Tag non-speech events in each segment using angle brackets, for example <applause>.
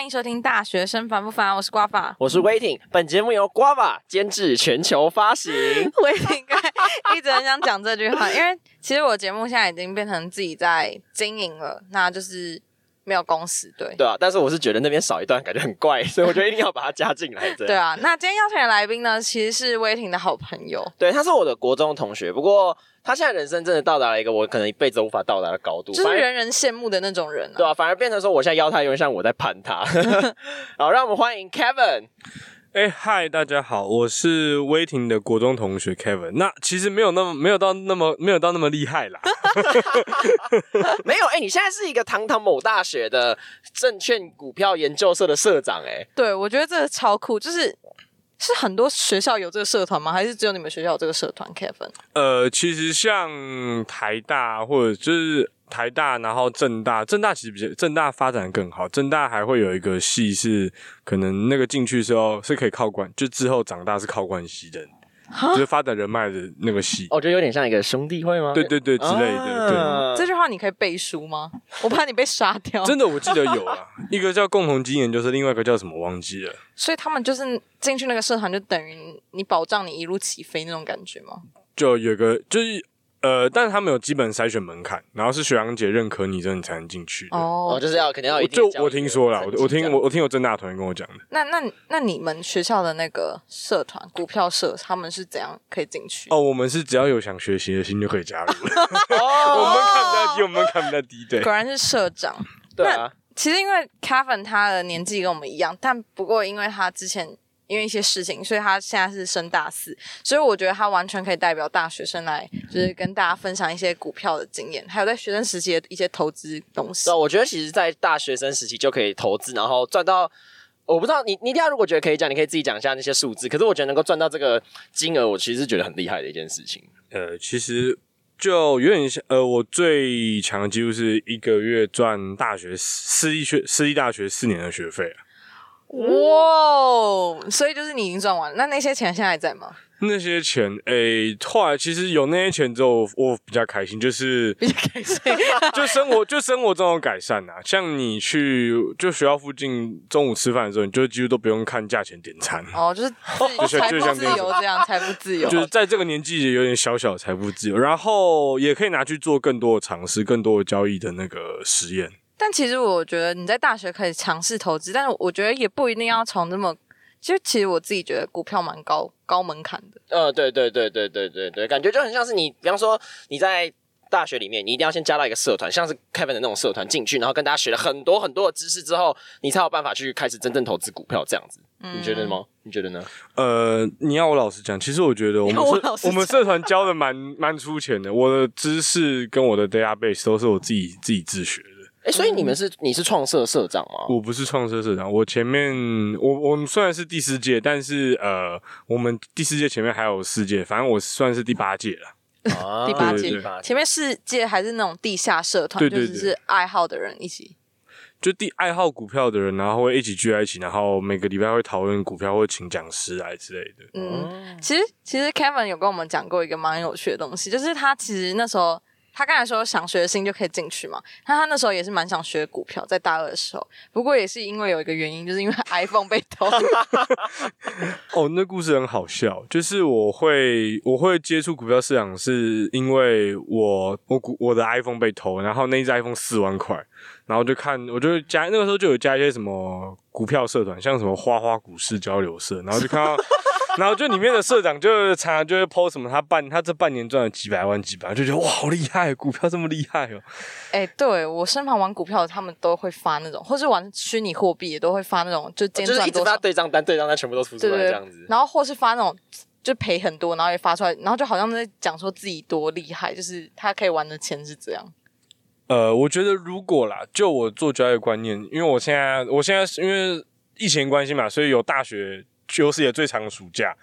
欢迎收听《大学生烦不烦》，我是瓜法。我是威霆，本节目由 Guava 监制全球发行。<laughs> 威霆该一直很想讲这句话，因为其实我节目现在已经变成自己在经营了，那就是没有公司，对对啊，但是我是觉得那边少一段感觉很怪，所以我觉得一定要把它加进来。<laughs> 对啊，那今天邀请的来宾呢，其实是威霆的好朋友，对，他是我的国中同学，不过他现在人生真的到达了一个我可能一辈子无法到达的高度，就是人人羡慕的那种人，对啊，反而变成说我现在邀他，有点像我在攀他。<laughs> 好，让我们欢迎 Kevin。哎，嗨，大家好，我是威霆的国中同学 Kevin。那其实没有那么没有到那么没有到那么厉害啦。<laughs> <laughs> 没有，哎，你现在是一个堂堂某大学的证券股票研究社的社长，哎，对我觉得这个超酷，就是是很多学校有这个社团吗？还是只有你们学校有这个社团？Kevin？呃，其实像台大或者就是。台大，然后正大，正大其实比较正大发展更好。正大还会有一个系是可能那个进去时候是可以靠关，就之后长大是靠关系的，就是发展人脉的那个系。我觉得有点像一个兄弟会吗？对对对，之类的。对，这句话你可以背书吗？<laughs> 我怕你被杀掉。真的，我记得有啊，一个叫共同经验，就是另外一个叫什么忘记了。所以他们就是进去那个社团，就等于你保障你一路起飞那种感觉吗？就有个就是。呃，但是他们有基本筛选门槛，然后是学长姐认可你，之后你才能进去。哦，就是要肯定要。就我听说了，我我听我我听有正大同学跟我讲的。那那那你们学校的那个社团股票社，他们是怎样可以进去？哦，我们是只要有想学习的心就可以加入。<laughs> 我们看不到低，我们看不到低，对。果然是社长。对啊。其实因为 Kevin 他的年纪跟我们一样，但不过因为他之前。因为一些事情，所以他现在是升大四，所以我觉得他完全可以代表大学生来，就是跟大家分享一些股票的经验，还有在学生时期的一些投资东西。我觉得其实，在大学生时期就可以投资，然后赚到。我不知道你，你一定要如果觉得可以讲，你可以自己讲一下那些数字。可是我觉得能够赚到这个金额，我其实是觉得很厉害的一件事情。呃，其实就有点像，呃，我最强的几乎是一个月赚大学私立学私立大学四年的学费啊。哇，哦所以就是你已经赚完了，那那些钱现在还在吗？那些钱，诶，后来其实有那些钱之后，我比较开心，就是比较开心，就生活 <laughs> 就生活中有改善啊。像你去就学校附近中午吃饭的时候，你就几乎都不用看价钱点餐。哦，就是财富自由这样，财富自由，就是在这个年纪也有点小小财富自由，然后也可以拿去做更多的尝试，更多的交易的那个实验。但其实我觉得你在大学可以尝试投资，但是我觉得也不一定要从那么。其实，其实我自己觉得股票蛮高高门槛的。呃，对对对对对对对，感觉就很像是你，比方说你在大学里面，你一定要先加到一个社团，像是 Kevin 的那种社团进去，然后跟大家学了很多很多的知识之后，你才有办法去开始真正投资股票这样子。你觉得吗？你觉得呢？呃，你要我老实讲，其实我觉得我们我们社团教的蛮蛮出钱的，我的知识跟我的 database 都是我自己自己自学。哎，所以你们是你是创社社长吗？我不是创社社长，我前面我我们虽然是第四届，但是呃，我们第四届前面还有四届，反正我算是第八届了。第八届，前面四届还是那种地下社团，就是是爱好的人一起，就第爱好股票的人，然后会一起聚在一起，然后每个礼拜会讨论股票，或请讲师来之类的。嗯，其实其实 Kevin 有跟我们讲过一个蛮有趣的东西，就是他其实那时候。他刚才说想学的心就可以进去嘛？那他那时候也是蛮想学股票，在大二的时候。不过也是因为有一个原因，就是因为 <laughs> iPhone 被偷。<laughs> 哦，那故事很好笑，就是我会我会接触股票市场，是因为我我股我的 iPhone 被偷，然后那一只 iPhone 四万块，然后就看我就加那个时候就有加一些什么股票社团，像什么花花股市交流社，然后就看到。然后就里面的社长就常常就会 po 什么，他半他这半年赚了几百万几百万，就觉得哇好厉害，股票这么厉害哦。<laughs> 哎，对我身旁玩股票的，他们都会发那种，或是玩虚拟货币也都会发那种，就就是一直发对账单，对账单全部都出出来这样子。然后或是发那种就赔很多，然后也发出来，然后就好像在讲说自己多厉害，就是他可以玩的钱是这样。呃，我觉得如果啦，就我做交易观念，因为我现在我现在是因为疫情关系嘛，所以有大学。休息也最长的暑假，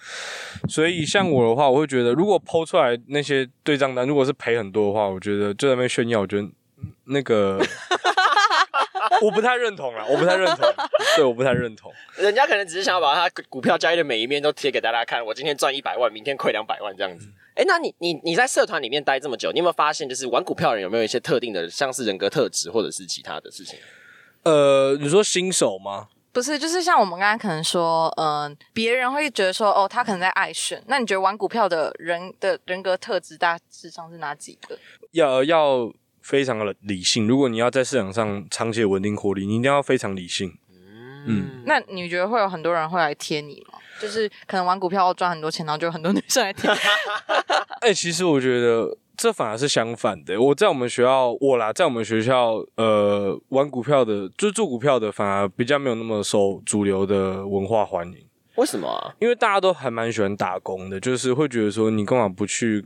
所以像我的话，我会觉得，如果抛出来那些对账单，如果是赔很多的话，我觉得就在那边炫耀，我觉得那个 <laughs> 我不太认同了，我不太认同，对，我不太认同。人家可能只是想要把他股票交易的每一面都贴给大家看，我今天赚一百万，明天亏两百万这样子。哎，那你你你在社团里面待这么久，你有没有发现，就是玩股票的人有没有一些特定的，像是人格特质或者是其他的事情？呃，你说新手吗？不是，就是像我们刚才可能说，嗯、别人会觉得说，哦，他可能在爱选。那你觉得玩股票的人的人格特质大致上是哪几个？要要非常的理性。如果你要在市场上长期的稳定获利，你一定要非常理性。嗯，那你觉得会有很多人会来贴你吗？就是可能玩股票赚很多钱，然后就有很多女生来贴。<laughs> 哎、其实我觉得这反而是相反的。我在我们学校，我啦，在我们学校，呃，玩股票的，就是做股票的，反而比较没有那么受主流的文化欢迎。为什么啊？因为大家都还蛮喜欢打工的，就是会觉得说，你干嘛不去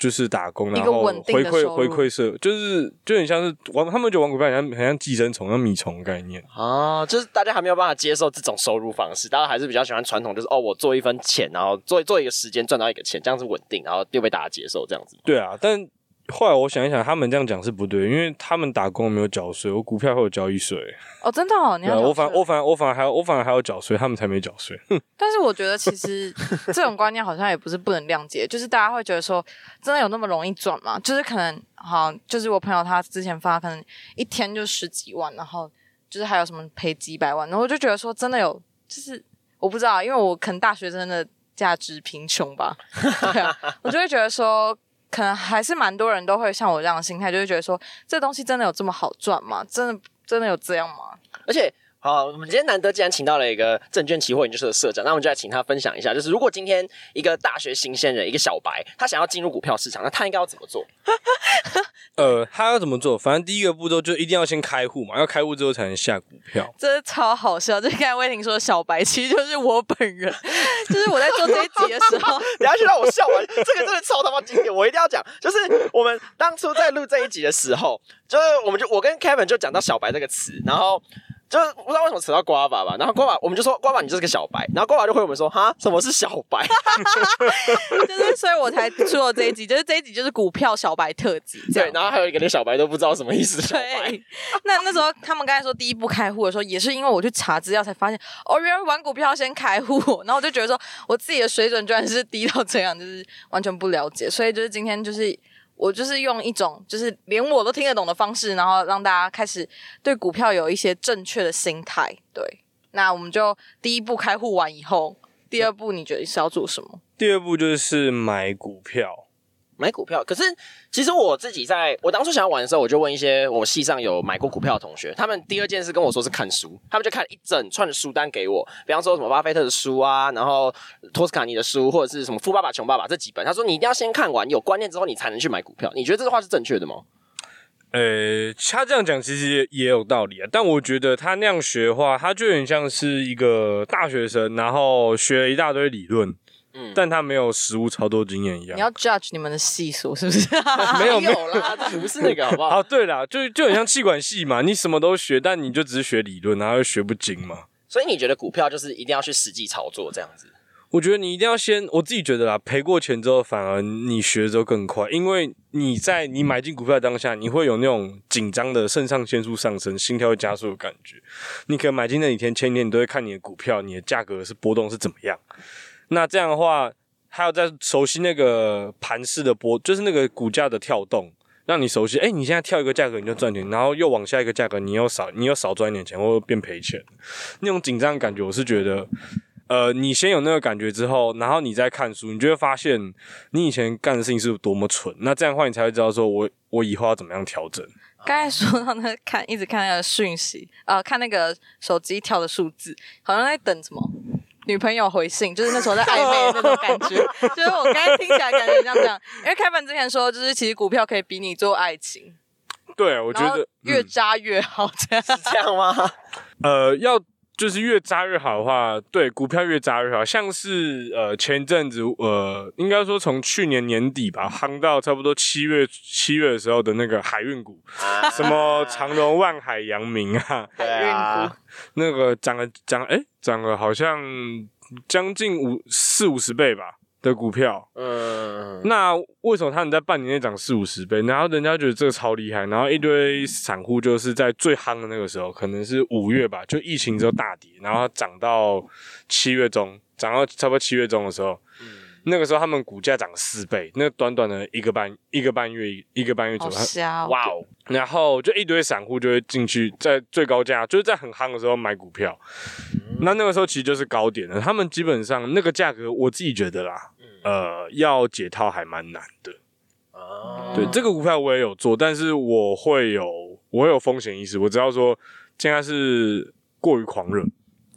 就是打工，然后一个稳定回馈回馈社，就是就很像是玩，他们觉得玩股票很像很像寄生虫、像米虫概念。啊，就是大家还没有办法接受这种收入方式，大家还是比较喜欢传统，就是哦，我做一分钱，然后做做一个时间赚到一个钱，这样子稳定，然后又被大家接受这样子。对啊，但后来我想一想，他们这样讲是不对，因为他们打工没有缴税，我股票会有交易税。哦，真的哦，<laughs> 你对啊，要我反我反我反而还要我反而还要缴税，他们才没缴税。哼 <laughs> 但是我觉得其实这种观念好像也不是不能谅解，就是大家会觉得说，真的有那么容易赚吗？就是可能好，就是我朋友他之前发可能一天就十几万，然后就是还有什么赔几百万，然后我就觉得说真的有，就是我不知道，因为我可能大学生的价值贫穷吧，对啊，我就会觉得说。可能还是蛮多人都会像我这样的心态，就会觉得说，这东西真的有这么好赚吗？真的真的有这样吗？而且，好，我们今天难得既然请到了一个证券期货研究社的社长，那我们就来请他分享一下，就是如果今天一个大学新鲜人，一个小白，他想要进入股票市场，那他应该要怎么做？<laughs> 呃，他要怎么做？反正第一个步骤就一定要先开户嘛，要开户之后才能下股票。<laughs> 真的超好笑！就刚才威霆说小白，其实就是我本人。<laughs> 就是我在做这一集的时候，等一下去让我笑完，这个真的超他妈经典，我一定要讲。就是我们当初在录这一集的时候，就是我们就我跟 Kevin 就讲到小白这个词，然后。就是不知道为什么扯到瓜爸吧，然后瓜爸我们就说瓜爸你就是个小白，然后瓜爸就回我们说哈什么是小白？<laughs> 就是所以我才出了这一集，就是这一集就是股票小白特辑。对，然后还有一个连小白都不知道什么意思。对，那那时候他们刚才说第一步开户的时候，也是因为我去查资料才发现，哦，原来玩股票先开户，然后我就觉得说我自己的水准居然是低到这样，就是完全不了解，所以就是今天就是。我就是用一种就是连我都听得懂的方式，然后让大家开始对股票有一些正确的心态。对，那我们就第一步开户完以后，第二步你觉得是要做什么？第二步就是买股票。买股票，可是其实我自己在我当初想要玩的时候，我就问一些我系上有买过股票的同学，他们第二件事跟我说是看书，他们就看了一整串的书单给我，比方说什么巴菲特的书啊，然后托斯卡尼的书，或者是什么富爸爸穷爸爸这几本，他说你一定要先看完有观念之后，你才能去买股票。你觉得这个话是正确的吗？呃，他这样讲其实也也有道理啊，但我觉得他那样学的话，他就有点像是一个大学生，然后学了一大堆理论，嗯但他没有实物操作经验一样。你要 judge 你们的系数是不是？<laughs> 没有没 <laughs> 有啦，这不是那个好不好？哦，对啦，就就很像气管系嘛，<laughs> 你什么都学，但你就只是学理论，然后又学不精嘛。所以你觉得股票就是一定要去实际操作这样子？我觉得你一定要先，我自己觉得啦，赔过钱之后，反而你学的时候更快，因为你在你买进股票当下，你会有那种紧张的肾上腺素上升、心跳会加速的感觉。你可能买进那几天、前几天，你都会看你的股票，你的价格是波动是怎么样。那这样的话，还有在熟悉那个盘式的波，就是那个股价的跳动，让你熟悉。哎、你现在跳一个价格你就赚钱，然后又往下一个价格，你又少，你又少赚一点钱，或者变赔钱。那种紧张感觉，我是觉得。呃，你先有那个感觉之后，然后你再看书，你就会发现你以前干的事情是多么蠢。那这样的话，你才会知道说我我以后要怎么样调整。刚才说到那看，一直看那个讯息，呃，看那个手机跳的数字，好像在等什么女朋友回信，就是那时候在 <laughs> 暧昧的那种感觉。<laughs> 就是我刚才听起来感觉像这样，因为开本之前说，就是其实股票可以比你做爱情，对，我觉得越嗯扎越好，这样。是这样吗？呃，要就是越扎越好的话，对，股票越扎越好。像是呃前阵子呃，应该说从去年年底吧，夯到差不多七月七月的时候的那个海运股，啊什么长荣、万海、阳明啊，<laughs> 对啊，那个涨了涨哎涨了好像将近五四五十倍吧的股票。嗯，那为什么他能在半年内涨四五十倍？然后人家觉得这个超厉害，然后一堆散户就是在最夯的那个时候，可能是五月吧，就疫情之后大跌，然后涨到七月中，涨到差不多七月中的时候，那个时候他们股价涨四倍，那短短的一个半一个半月一个半月左右，哇哦，然后就一堆散户就会进去，在最高价，就是在很夯的时候买股票。那那个时候其实就是高点了，他们基本上那个价格，我自己觉得啦，呃，要解套还蛮难的。啊，对，这个股票我也有做，但是我会有我会有风险意识，我知道说现在是过于狂热。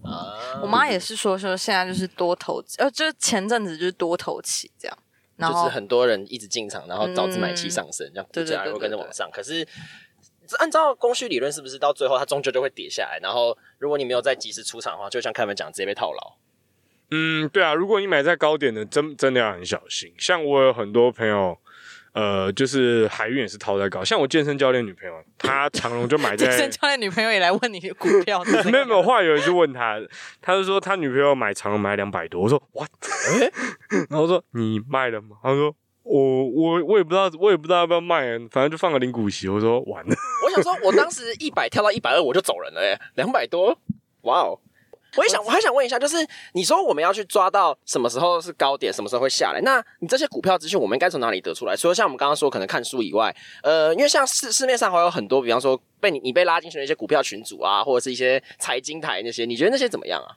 啊我妈也是说说现在就是多头，呃，就是前阵子就是多头期这样，然后就是很多人一直进场，然后导致买气上升，这样股对对对价又跟着往上。可是按照供需理论，是不是到最后它终究就会跌下来？然后如果你没有再及时出场的话，就像开门讲，直接被套牢。嗯，对啊，如果你买在高点的，真真的要很小心。像我有很多朋友，呃，就是海运也是套在高，像我健身教练女朋友，她长隆就买 <laughs> 在健身教练女朋友也来问你股票，<laughs> 没有没有，后来有人就问他，他就说他女朋友买长隆买两百多，我说 what？<laughs> 然后说你卖了吗？他说我我我也不知道，我也不知道要不要卖，反正就放个零股息。我说完了，我想说，我当时一百跳到一百二我就走人了，哎，两百多，哇哦！我也想，我还想问一下，就是你说我们要去抓到什么时候是高点，什么时候会下来？那你这些股票资讯，我们应该从哪里得出来？除了像我们刚刚说，可能看书以外，呃，因为像市市面上还有很多，比方说被你你被拉进去的一些股票群组啊，或者是一些财经台那些，你觉得那些怎么样啊？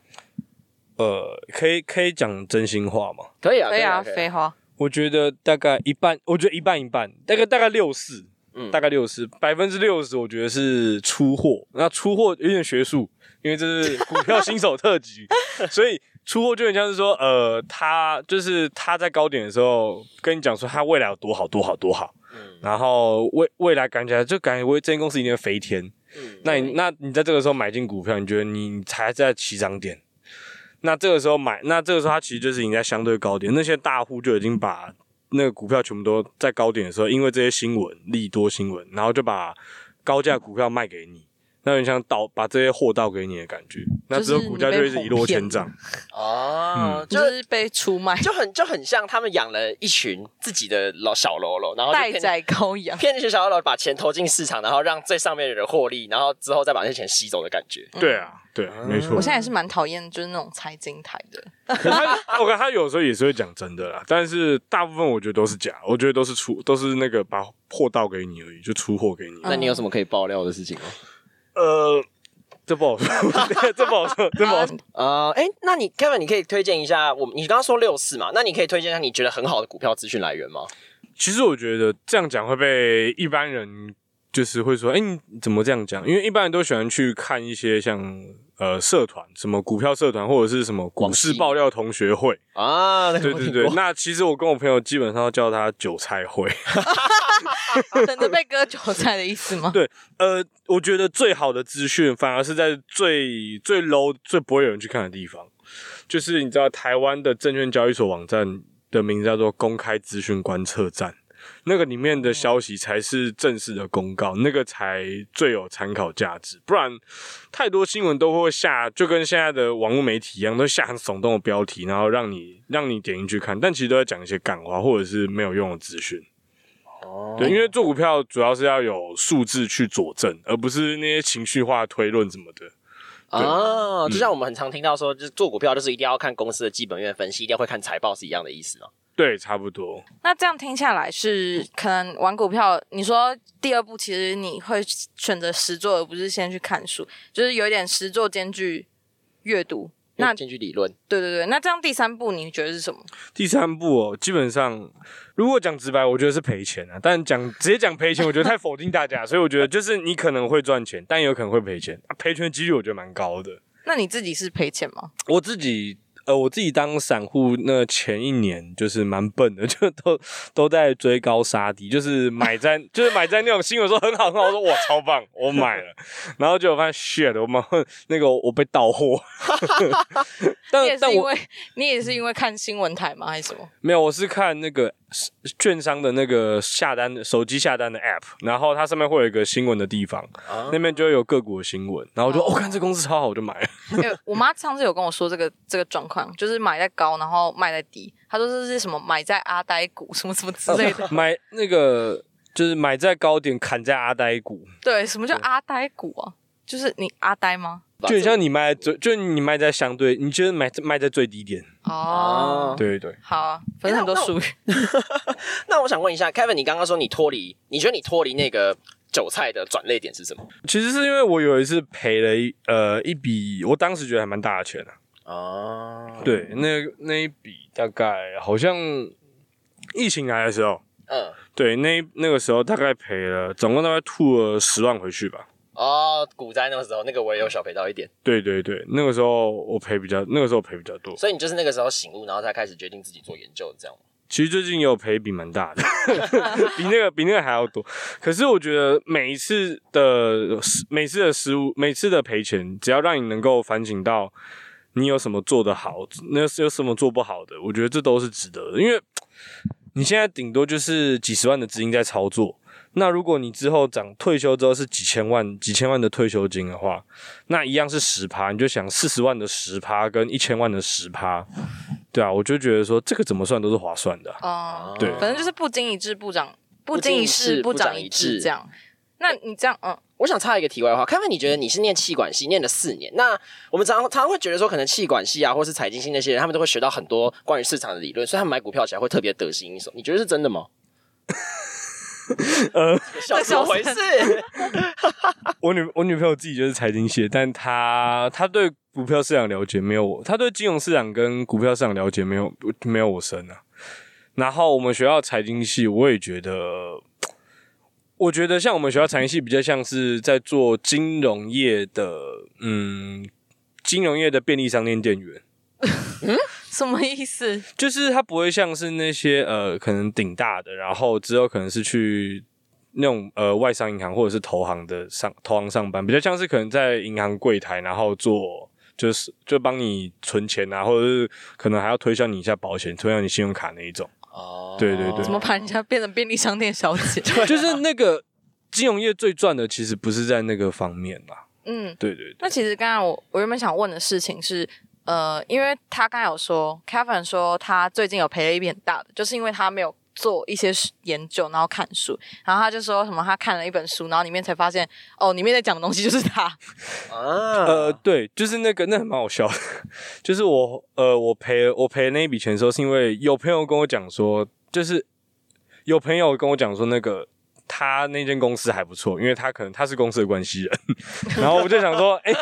呃，可以可以讲真心话吗？可以啊，对啊，可以废话，我觉得大概一半，我觉得一半一半，大概大概六四，嗯大概六十，百分之六十，我觉得是出货。那出货有点学术，因为这是股票新手特辑，<laughs> 所以出货就很像是说，呃，他就是他在高点的时候跟你讲说他未来有多好多好多好，嗯然后未未来感觉就感觉为这间公司一定会飞天。嗯那你那你在这个时候买进股票，你觉得你才在起涨点？那这个时候买，那这个时候它其实就是已经在相对高点，那些大户就已经把那个股票全部都在高点的时候，因为这些新闻利多新闻，然后就把高价股票卖给你，那有点像倒把这些货倒给你的感觉，那之后股价就一直一落千丈。<laughs> 哦，就就是是被出卖，就很就很像他们养了一群自己的老小喽啰，然后就骗待宰羔羊。骗那些小喽啰把钱投进市场，然后让最上面的人获利，然后之后再把那些钱吸走的感觉。对啊，对啊，没错我。现在也是蛮讨厌就是那种财经台的，可是他，我看他有时候也是会讲真的啦，但是大部分我觉得都是假，我觉得都是出都是那个把货倒给你而已，就出货给你。那你有什么可以爆料的事情吗？呃，<laughs> 这不好说，这不好说，这不好说。呃，哎，那你 Kevin，你可以推荐一下我们，你刚刚说六四嘛，那你可以推荐一下你觉得很好的股票资讯来源吗？其实我觉得这样讲会被一般人就是会说，哎、你怎么这样讲？因为一般人都喜欢去看一些像呃社团，什么股票社团或者是什么股市爆料同学会。啊，对对对，那其实我跟我朋友基本上叫他韭菜会。<laughs> <laughs> 等着被割韭菜的意思吗？对，呃，我觉得最好的资讯反而是在最最 low、最不会有人去看的地方，就是你知道台湾的证券交易所网站的名字叫做公开资讯观测站。那个里面的消息才是正式的公告，那个才最有参考价值。不然，太多新闻都会下，就跟现在的网络媒体一样，都下很耸动的标题，然后让你让你点进去看，但其实都在讲一些感话或者是没有用的资讯。哦对，因为做股票主要是要有数字去佐证，而不是那些情绪化推论什么的。啊，就像我们很常听到说，就是做股票就是一定要看公司的基本面分析，一定要会看财报是一样的意思吗。对，差不多。那这样听下来是可能玩股票，你说第二步其实你会选择实做，而不是先去看书，就是有一点实做兼具阅读。那进去理论，对对对，那这样第三步你觉得是什么？第三步哦，基本上如果讲直白，我觉得是赔钱啊。但讲直接讲赔钱，我觉得太否定大家，所以我觉得就是你可能会赚钱，但也有可能会赔钱。啊、赔钱的几率我觉得蛮高的。那你自己是赔钱吗？我自己呃，我自己当散户那前一年就是蛮笨的，<laughs> 就都都在追高杀低，就是买在就是买在那种新闻说很好很好，我说哇超棒，我买了，然后结果发现 shit，我妈那个我被盗货，<laughs> 你但但我也是因为你也是因为看新闻台吗？还是什么？没有，我是看那个券商的那个下单的手机下单的 app，然后它上面会有一个新闻的地方，啊那边就会有个股的新闻，然后我就哦哦，看这公司超好，我就买 <laughs> 我妈上次有跟我说这个这个状况，就是买在高，然后卖在低。她说这是什么买在阿呆股什么什么之类的。<laughs> 买那个就是买在高点，砍在阿呆股。对，什么叫阿呆股啊？就是你阿呆吗？就很像你卖在最，就你卖在相对，你觉得卖卖在最低点，哦，对对对。好啊，反正很多术语。<laughs> 那我想问一下，Kevin，你刚刚说你脱离，你觉得你脱离那个韭菜的转类点是什么？其实是因为我有一次赔了一呃一笔，我当时觉得还蛮大的钱啊。哦，对，那那一笔大概好像疫情来的时候，嗯，对，那那个时候大概赔了，总共大概吐了十万回去吧。哦，股灾那个时候，那个我也有小赔到一点，对对对，那个时候我赔比较，那个时候赔比较多。所以你就是那个时候醒悟，然后才开始决定自己做研究，这样？其实最近也有赔比蛮大的，<laughs> 比那个比那个还要多。可是我觉得每一次的每次的失误，每次的赔钱，只要让你能够反省到你有什么做得好，那有什么做不好的，我觉得这都是值得的。因为你现在顶多就是几十万的资金在操作，那如果你之后涨退休之后是几千万、几千万的退休金的话，那一样是十趴，你就想四十万的十趴跟一千万的十趴，对啊，我就觉得说这个怎么算都是划算的啊、哦，对反正就是不经一事不长，不不经一事事不长一智智这样。那你这样，嗯，我想插一个题外话，Kevin，你觉得你是念气管系，念了四年，那我们常常常常会觉得说，可能气管系啊，或是财经系那些人，他们都会学到很多关于市场的理论，所以他们买股票起来会特别得心应手。你觉得是真的吗？呃，笑 <laughs> 怎么回事？<laughs> 我女我女朋友自己就是财经系，但她她对股票市场了解没有我，她对金融市场跟股票市场了解没有没有我深啊。然后我们学校财经系，我也觉得，我觉得像我们学校财经系比较像是在做金融业的，嗯，金融业的便利商店店员。什么意思？<laughs> 就是它不会像是那些呃可能顶大的，然后之后可能是去那种呃外商银行或者是投行的上投行上班，比较像是可能在银行柜台，然后做就是就帮你存钱啊，或者是可能还要推销你一下保险，推销你信用卡那一种。哦对对对怎么把人家变成便利商店小姐？<laughs> 就是那个金融业最赚的，其实不是在那个方面啦。嗯，对对对，那其实刚才我我原本想问的事情是，呃，因为他刚才有说，Kevin 说他最近有赔了一笔很大的，就是因为他没有做一些研究，然后看书，然后他就说什么他看了一本书，然后里面才发现，哦，里面在讲的东西就是他，<laughs> 啊，呃，对，就是那个，那很蛮好笑的。<laughs> 就是我，呃，我赔我赔那一笔钱的时候，是因为有朋友跟我讲说，就是有朋友跟我讲说，那个他那间公司还不错，因为他可能他是公司的关系人。<laughs> 然后我就想说，哎、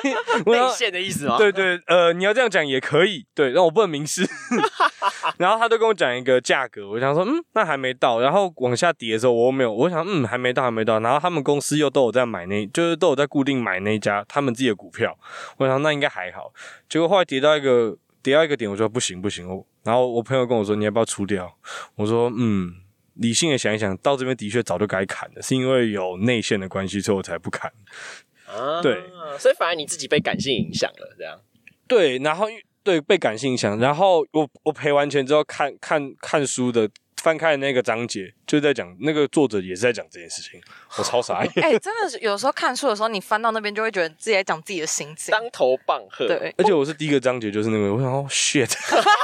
我内想线的意思吗？对对，呃，你要这样讲也可以，对，让我不能明示。<laughs> 然后他就跟我讲一个价格，我想说，嗯，那还没到。然后往下跌的时候，我又没有，我想，嗯，还没到，还没到。然后他们公司又都有在买那，就是都有在固定买那一家他们自己的股票。我想那应该还好。结果后来跌到一个跌到一个点，我说不行不行。我然后我朋友跟我说，你要不要出掉？我说，嗯，理性的想一想，到这边的确早就该砍了，是因为有内线的关系，所以我才不砍。啊对，所以反而你自己被感性影响了，这样。对，然后对被感性影响，然后我我赔完钱之后看看看书的翻开的那个章节，就是在讲那个作者也是在讲这件事情，我超傻眼。<laughs> 哎、真的是有时候看书的时候，你翻到那边就会觉得自己在讲自己的心情，当头棒喝，，对，而且我是第一个章节就是那个，我想哦 shit，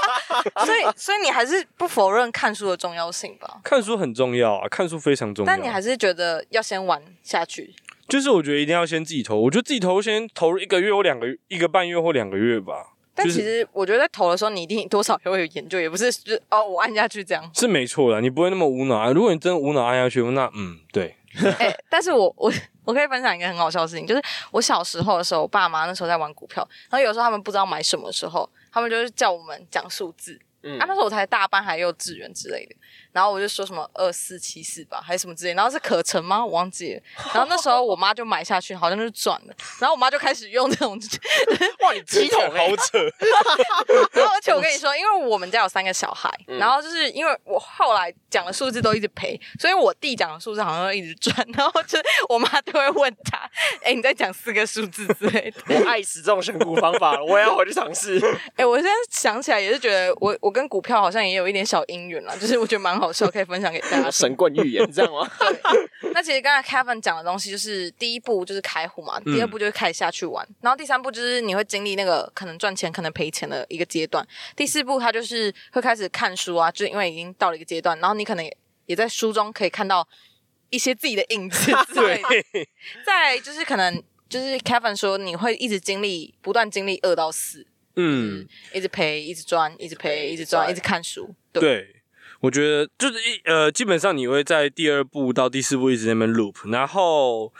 <laughs> 所以所以你还是不否认看书的重要性吧？看书很重要啊，看书非常重要。但你还是觉得要先玩下去，就是我觉得一定要先自己投，我觉得自己投先投入一个月或两个月，一个半月或两个月吧。就是但其实我觉得在投的时候，你一定多少也会有研究，也不是就是哦，我按下去这样。是没错的，你不会那么无脑啊。如果你真的无脑按下去，那嗯，对，<laughs> 哎、但是我我我可以分享一个很好笑的事情，就是我小时候的时候，我爸妈那时候在玩股票，然后有时候他们不知道买什么的时候，他们就是叫我们讲数字。嗯啊，那时候我才大班还幼稚园之类的，然后我就说什么二四七四吧，还是什么之类，然后是可成吗？我忘记了。然后那时候我妈就买下去，好像就是赚了，然后我妈就开始用这种 <laughs> 哇，你鸡桶哎好，扯。<laughs> 然后而且我跟你说，因为我们家有三个小孩，嗯然后就是因为我后来讲的数字都一直赔，所以我弟讲的数字好像都一直赚，然后就是我妈都会问他，<laughs> 哎、你在讲四个数字之类的。我爱死这种选股方法了，我也要回去尝试。哎、我现在想起来也是觉得我我跟股票好像也有一点小姻缘啦，就是我觉得蛮好笑，<laughs> 可以分享给大家。神棍预言，这样吗？<laughs> 对，那其实刚才 Kevin 讲的东西，就是第一步就是开户嘛，嗯第二步就是开始下去玩，然后第三步就是你会经历那个可能赚钱、可能赔钱的一个阶段，第四步他就是会开始看书啊，就是因为已经到了一个阶段，然后你可能也也在书中可以看到一些自己的影子之 <laughs> 类的。对，再来就是可能就是 Kevin 说你会一直经历，不断经历二到四，嗯，一直赔，一直赚，一直赔，一直赚，一直看书。对，对，我觉得就是一呃，基本上你会在第二步到第四步一直在那边 loop，然后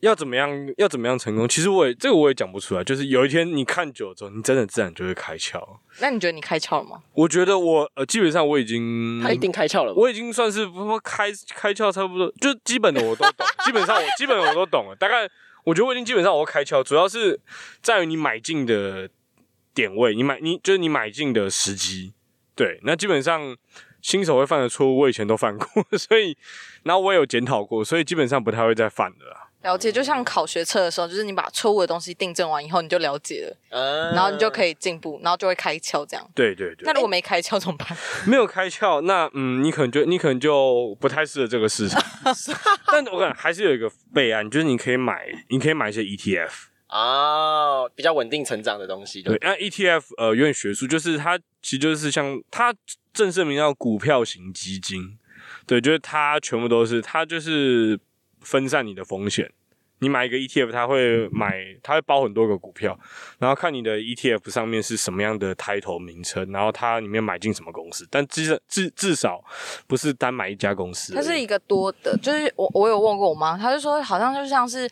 要怎么样要怎么样成功，其实我也这个我也讲不出来。就是有一天你看久了之后，你真的自然就会开窍。那你觉得你开窍了吗？我觉得我呃，基本上我已经他一定开窍了吧。我已经算是不说开开窍差不多，就基本的我都懂，基本上我基本我都懂了。大概我觉得我已经基本上我都开窍，主要是在于你买进的点位，你买你就是你买进的时机。对，那基本上新手会犯的错误，我以前都犯过，<laughs> 所以然后我也有检讨过，所以基本上不太会再犯的啦。了解，就像考学测的时候，就是你把错误的东西订正完以后，你就了解了，嗯然后你就可以进步，然后就会开窍这样。对对对那，如果没开窍怎么办？<laughs> 没有开窍，那嗯，你可能就你可能就不太适合这个市场。<laughs> 但我感觉还是有一个备案，就是你可以买，你可以买一些 E ETF。啊，比较稳定成长的东西。对，，那 ETF 呃有点学术，就是它其实就是像它正式名叫股票型基金，对，就是它全部都是它就是分散你的风险。你买一个 ETF，它会买，它会包很多个股票，然后看你的 ETF 上面是什么样的 title 名称，然后它里面买进什么公司，但至至至少不是单买一家公司。它是一个多的，就是我我有问过我妈，她就说好像就像是，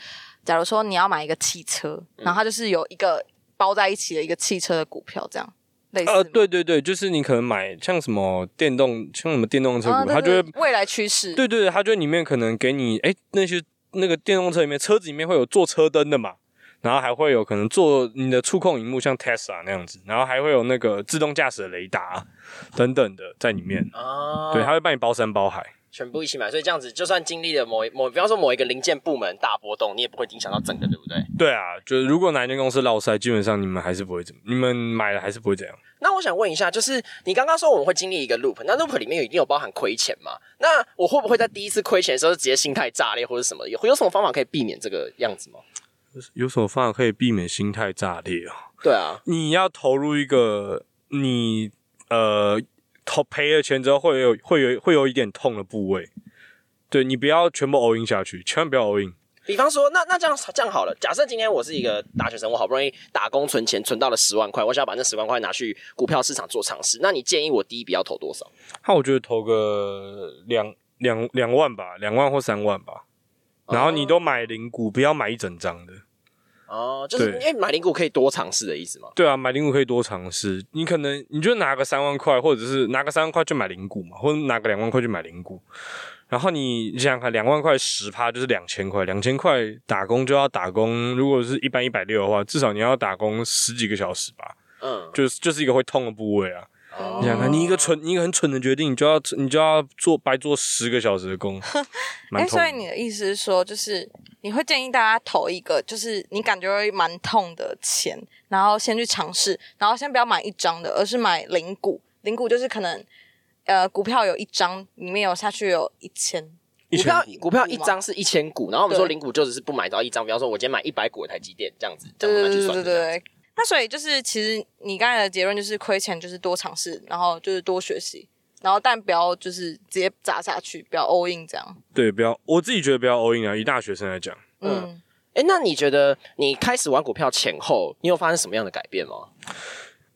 假如说你要买一个汽车，然后它就是有一个包在一起的一个汽车的股票，这样类似。呃，对对对，就是你可能买像什么电动，像什么电动车股，啊，它就会未来趋势。对对对，它就里面可能给你哎那些那个电动车里面车子里面会有做车灯的嘛，然后还会有可能做你的触控荧幕像 Tesla 那样子，然后还会有那个自动驾驶的雷达等等的在里面。啊，对，它会帮你包山包海。全部一起买，所以这样子，就算经历了某一某，比方说某一个零件部门大波动，你也不会影响到整个，对不对？对啊，就是如果哪一间公司落赛，基本上你们还是不会怎么，你们买了还是不会怎样。那我想问一下，就是你刚刚说我们会经历一个 loop，那 loop 里面有一定有包含亏钱嘛？那我会不会在第一次亏钱的时候就直接心态炸裂或者什么？有有什么方法可以避免这个样子吗？有什么方法可以避免心态炸裂啊？对啊，你要投入一个你呃投赔了钱之后会有会有会有一点痛的部位，对你不要全部 all in 下去，千万不要 all in。比方说，那那这样这样好了，假设今天我是一个大学生，我好不容易打工存钱存到了十万块，我想要把那十万块拿去股票市场做尝试，那你建议我第一笔要投多少？那我觉得投个两两两万吧，两万或三万吧。然后你都买零股，不要买一整张的。哦，就是因为买零股可以多尝试的意思吗？对啊，买零股可以多尝试。你可能你就拿个三万块，或者是拿个三万块去买零股嘛，或者拿个两万块去买零股。然后你你想想看，两万块十趴就是两千块，两千块打工就要打工，如果是一般一百六的话，至少你要打工十几个小时吧，嗯，就是就是一个会痛的部位啊。哦你想想看，你一个蠢，你一个很蠢的决定，你就要你就要做白做十个小时的工，哎、<laughs> 蛮痛的。所以你的意思是说，就是你会建议大家投一个，就是你感觉会蛮痛的钱，然后先去尝试，然后先不要买一张的，而是买零股。零股就是可能呃股票有一张，里面有下去有一千，股票股票一张是一千股，然后我们说零股就只是不买到一张，比方说我今天买一百股的台积电这样子，这对样慢慢去对对对对算这样子。对。那所以就是，其实你刚才的结论就是亏钱就是多尝试，然后就是多学习，然后但不要就是直接砸下去，不要 all in 这样。对，不要，我自己觉得不要 all in 啊。以大学生来讲，嗯，哎，那你觉得你开始玩股票前后，你有发生什么样的改变吗？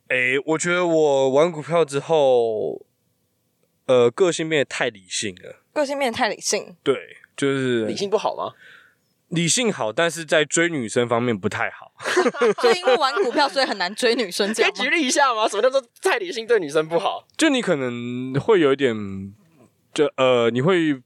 诶，我觉得我玩股票之后，呃，个性变得太理性了。个性变得太理性，对，就是理性不好吗？理性好，但是在追女生方面不太好。<laughs> 所以因为玩股票，所以很难追女生这可以举？例一下吗？什么叫做太理性对女生不好？就你可能会有一点，就呃，你会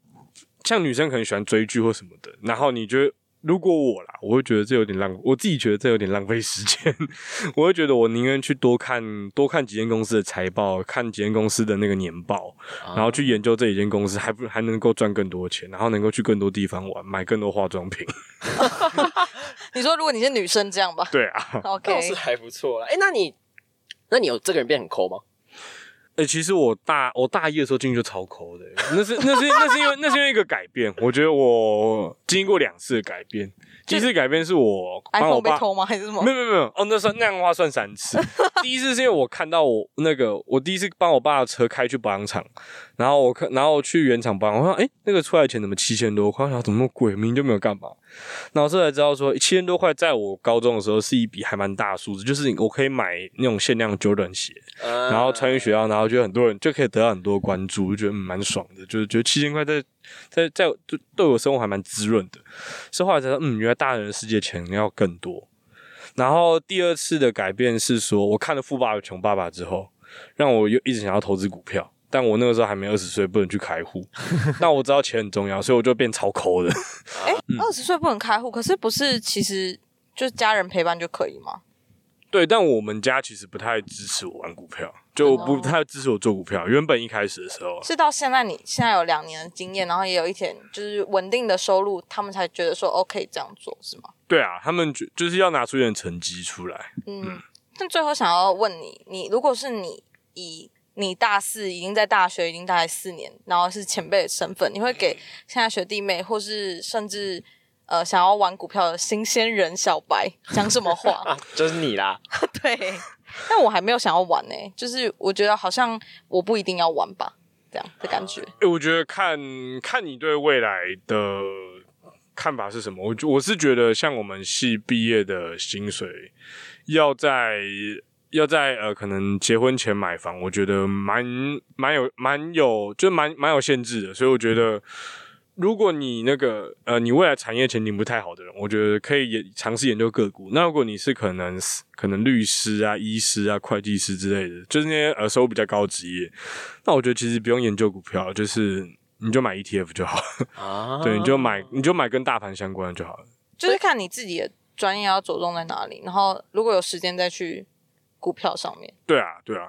像女生可能喜欢追剧或什么的，然后你觉得。如果我啦，我会觉得这有点浪，我自己觉得这有点浪费时间。<laughs> 我会觉得我宁愿去多看多看几间公司的财报，看几间公司的那个年报，然后去研究这一间公司，还不还能够赚更多钱，然后能够去更多地方玩，买更多化妆品。<laughs> 你说如果你是女生这样吧对啊，，OK，倒是还不错了。哎，那你那你有这个人变很抠吗？哎、其实我大我大一的时候进去就超抠的、那是那是那是因为那是因为一个改变，我觉得我经历过两次的改变，第一次改变是我帮我 iPhone 被爸。偷吗？还是什么没？有没有没有哦，那算那样的话算三次。第一次是因为我看到我那个，我第一次帮我爸的车开去保养厂，然后我看，然后去原厂保养，我说哎、诶那个出来钱怎么七千多块？我想怎么那么贵？明明就没有干嘛。然后这才知道说，七千多块在我高中的时候是一笔还蛮大的数字，就是我可以买那种限量 Jordan 鞋，嗯然后穿去学校，然后就很多人就可以得到很多关注，就觉得嗯蛮爽的，就是觉得七千块在在在对对我生活还蛮滋润的。是后来才知道，嗯，原来大人的世界钱要更多。然后第二次的改变是说，我看了《富爸爸穷爸爸》之后，让我又一直想要投资股票，但我那个时候还没二十岁，不能去开户。<laughs> 那我知道钱很重要，所以我就变超抠的。哎，嗯二十岁不能开户，可是不是其实就是家人陪伴就可以吗？<laughs> 对，但我们家其实不太支持我玩股票，就不太支持我做股票。原本一开始的时候，是到现在你现在有两年的经验，然后也有一点就是稳定的收入，他们才觉得说 OK 这样做是吗？对啊，他们就就是要拿出一点成绩出来。嗯，但最后想要问你，你如果是你以你大四已经在大学已经大概四年，然后是前辈的身份，你会给现在学弟妹，或是甚至呃想要玩股票的新鲜人小白讲什么话？啊，<laughs> 就是你啦。<laughs> 对，但我还没有想要玩呢、就是我觉得好像我不一定要玩吧，这样的感觉。诶我觉得看看你对未来的看法是什么。我我是觉得，像我们系毕业的薪水，要在要在呃可能结婚前买房，我觉得蛮蛮有蛮有就蛮蛮有限制的。所以我觉得，如果你那个呃你未来产业前景不太好的人，我觉得可以也尝试研究个股。那如果你是可能可能律师啊、医师啊、会计师之类的，就是那些呃收入比较高的职业，那我觉得其实不用研究股票，就是你就买 ETF 就好了。啊 <laughs> 对，你就买你就买跟大盘相关的就好了。就是看你自己的专业要着重在哪里，然后如果有时间再去股票上面。对啊，对啊，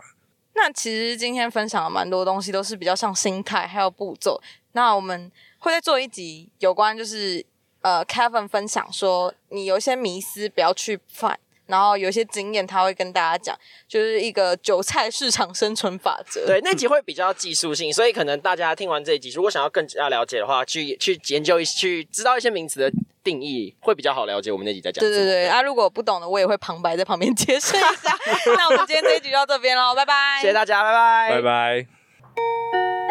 那其实今天分享了蛮多东西，都是比较像心态还有步骤。那我们会再做一集有关就是呃 Kevin 分享说，你有一些迷思不要去犯，然后有一些经验他会跟大家讲，就是一个韭菜市场生存法则。对，那集会比较技术性，所以可能大家听完这一集，如果想要更加了解的话，去去研究一去知道一些名词的定义，会比较好了解。我们那集在讲对对对，啊，如果不懂的，我也会旁白在旁边解释一下。<laughs> 那我们今天这一集就到这边喽，拜拜，谢谢大家，拜拜，拜拜。